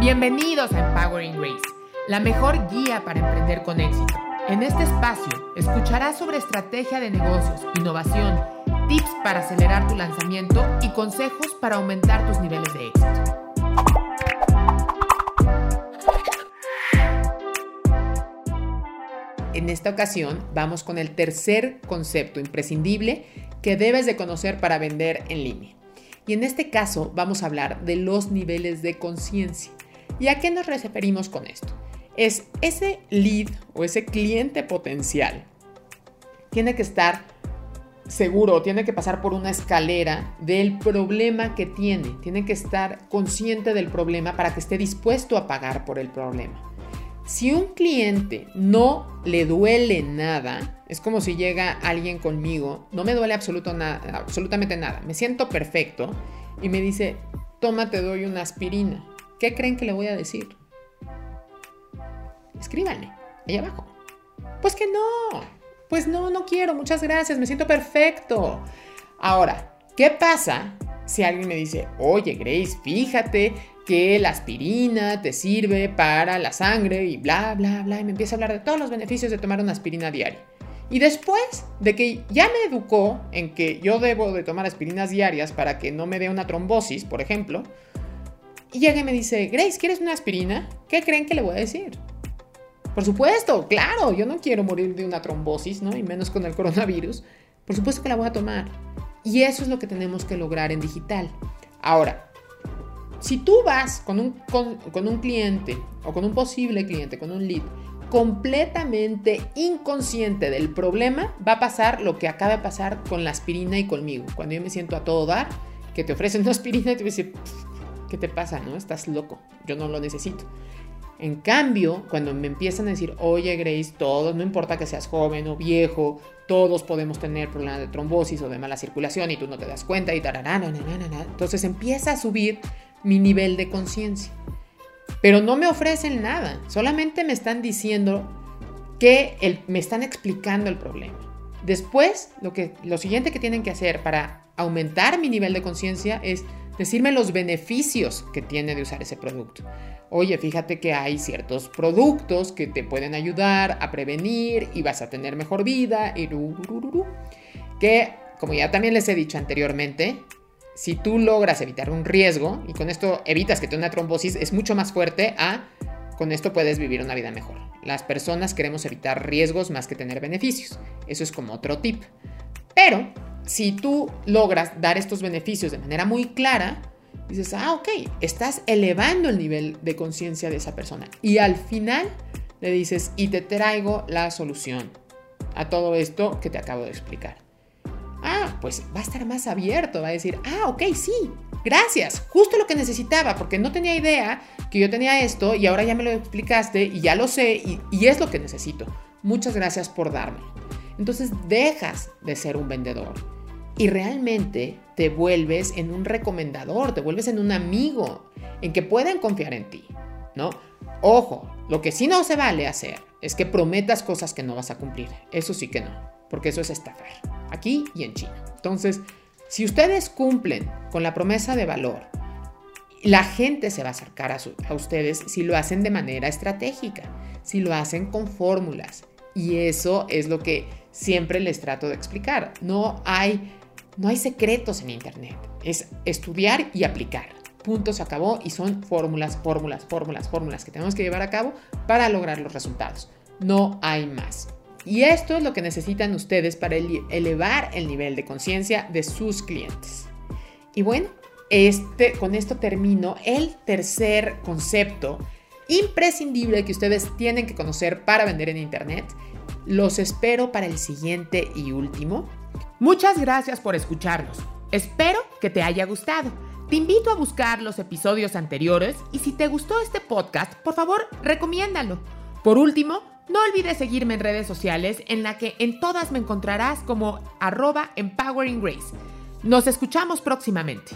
Bienvenidos a Empowering Grace, la mejor guía para emprender con éxito. En este espacio escucharás sobre estrategia de negocios, innovación, tips para acelerar tu lanzamiento y consejos para aumentar tus niveles de éxito. En esta ocasión vamos con el tercer concepto imprescindible que debes de conocer para vender en línea. Y en este caso vamos a hablar de los niveles de conciencia. ¿Y a qué nos referimos con esto? Es ese lead o ese cliente potencial tiene que estar seguro, tiene que pasar por una escalera del problema que tiene, tiene que estar consciente del problema para que esté dispuesto a pagar por el problema. Si un cliente no le duele nada, es como si llega alguien conmigo, no me duele absolutamente nada, me siento perfecto y me dice, toma, te doy una aspirina. ¿Qué creen que le voy a decir? Escríbanme, ahí abajo. Pues que no, pues no, no quiero, muchas gracias, me siento perfecto. Ahora, ¿qué pasa si alguien me dice, oye Grace, fíjate que la aspirina te sirve para la sangre y bla, bla, bla, y me empieza a hablar de todos los beneficios de tomar una aspirina diaria. Y después de que ya me educó en que yo debo de tomar aspirinas diarias para que no me dé una trombosis, por ejemplo, y llega y me dice, Grace, ¿quieres una aspirina? ¿Qué creen que le voy a decir? Por supuesto, claro, yo no quiero morir de una trombosis, ¿no? Y menos con el coronavirus. Por supuesto que la voy a tomar. Y eso es lo que tenemos que lograr en digital. Ahora, si tú vas con un, con, un cliente o con un posible cliente, con un lead, completamente inconsciente del problema, va a pasar lo que acaba de pasar con la aspirina y conmigo. Cuando yo me siento a todo dar, que te ofrecen una aspirina y te dicen, ¿qué te pasa? ¿No? Estás loco, yo no lo necesito. En cambio, cuando me empiezan a decir, oye Grace, todos, no importa que seas joven o viejo, todos podemos tener problemas de trombosis o de mala circulación y tú no te das cuenta y tararana, entonces empieza a subir mi nivel de conciencia. Pero no me ofrecen nada, solamente me están diciendo que me están explicando el problema. Después, lo, que, lo siguiente que tienen que hacer para aumentar mi nivel de conciencia es decirme los beneficios que tiene de usar ese producto. Oye, fíjate que hay ciertos productos que te pueden ayudar a prevenir y vas a tener mejor vida y que como ya también les he dicho anteriormente, si tú logras evitar un riesgo y con esto evitas que te una trombosis, es mucho más fuerte a con esto puedes vivir una vida mejor. Las personas queremos evitar riesgos más que tener beneficios. Eso es como otro tip. Pero si tú logras dar estos beneficios de manera muy clara, dices, ah, ok, estás elevando el nivel de conciencia de esa persona. Y al final le dices, y te traigo la solución a todo esto que te acabo de explicar. Ah, pues va a estar más abierto, va a decir, ah, ok, sí, gracias, justo lo que necesitaba, porque no tenía idea que yo tenía esto y ahora ya me lo explicaste y ya lo sé y, y es lo que necesito. Muchas gracias por darme. Entonces dejas de ser un vendedor y realmente te vuelves en un recomendador, te vuelves en un amigo, en que pueden confiar en ti, ¿no? Ojo, lo que sí no se vale hacer es que prometas cosas que no vas a cumplir. Eso sí que no, porque eso es estafar, aquí y en China. Entonces, si ustedes cumplen con la promesa de valor, la gente se va a acercar a, a ustedes si lo hacen de manera estratégica, si lo hacen con fórmulas. Y eso es lo que siempre les trato de explicar. No hay no hay secretos en Internet. Es estudiar y aplicar. Punto, se acabó y son fórmulas, fórmulas, fórmulas, fórmulas que tenemos que llevar a cabo para lograr los resultados. No hay más. Y esto es lo que necesitan ustedes para elevar el nivel de conciencia de sus clientes. Y bueno, este, con esto termino el tercer concepto imprescindible que ustedes tienen que conocer para vender en Internet. Los espero para el siguiente y último. Muchas gracias por escucharnos. Espero que te haya gustado. Te invito a buscar los episodios anteriores y si te gustó este podcast, por favor, recomiéndalo. Por último, no olvides seguirme en redes sociales en la que en todas me encontrarás como arroba empowering grace. Nos escuchamos próximamente.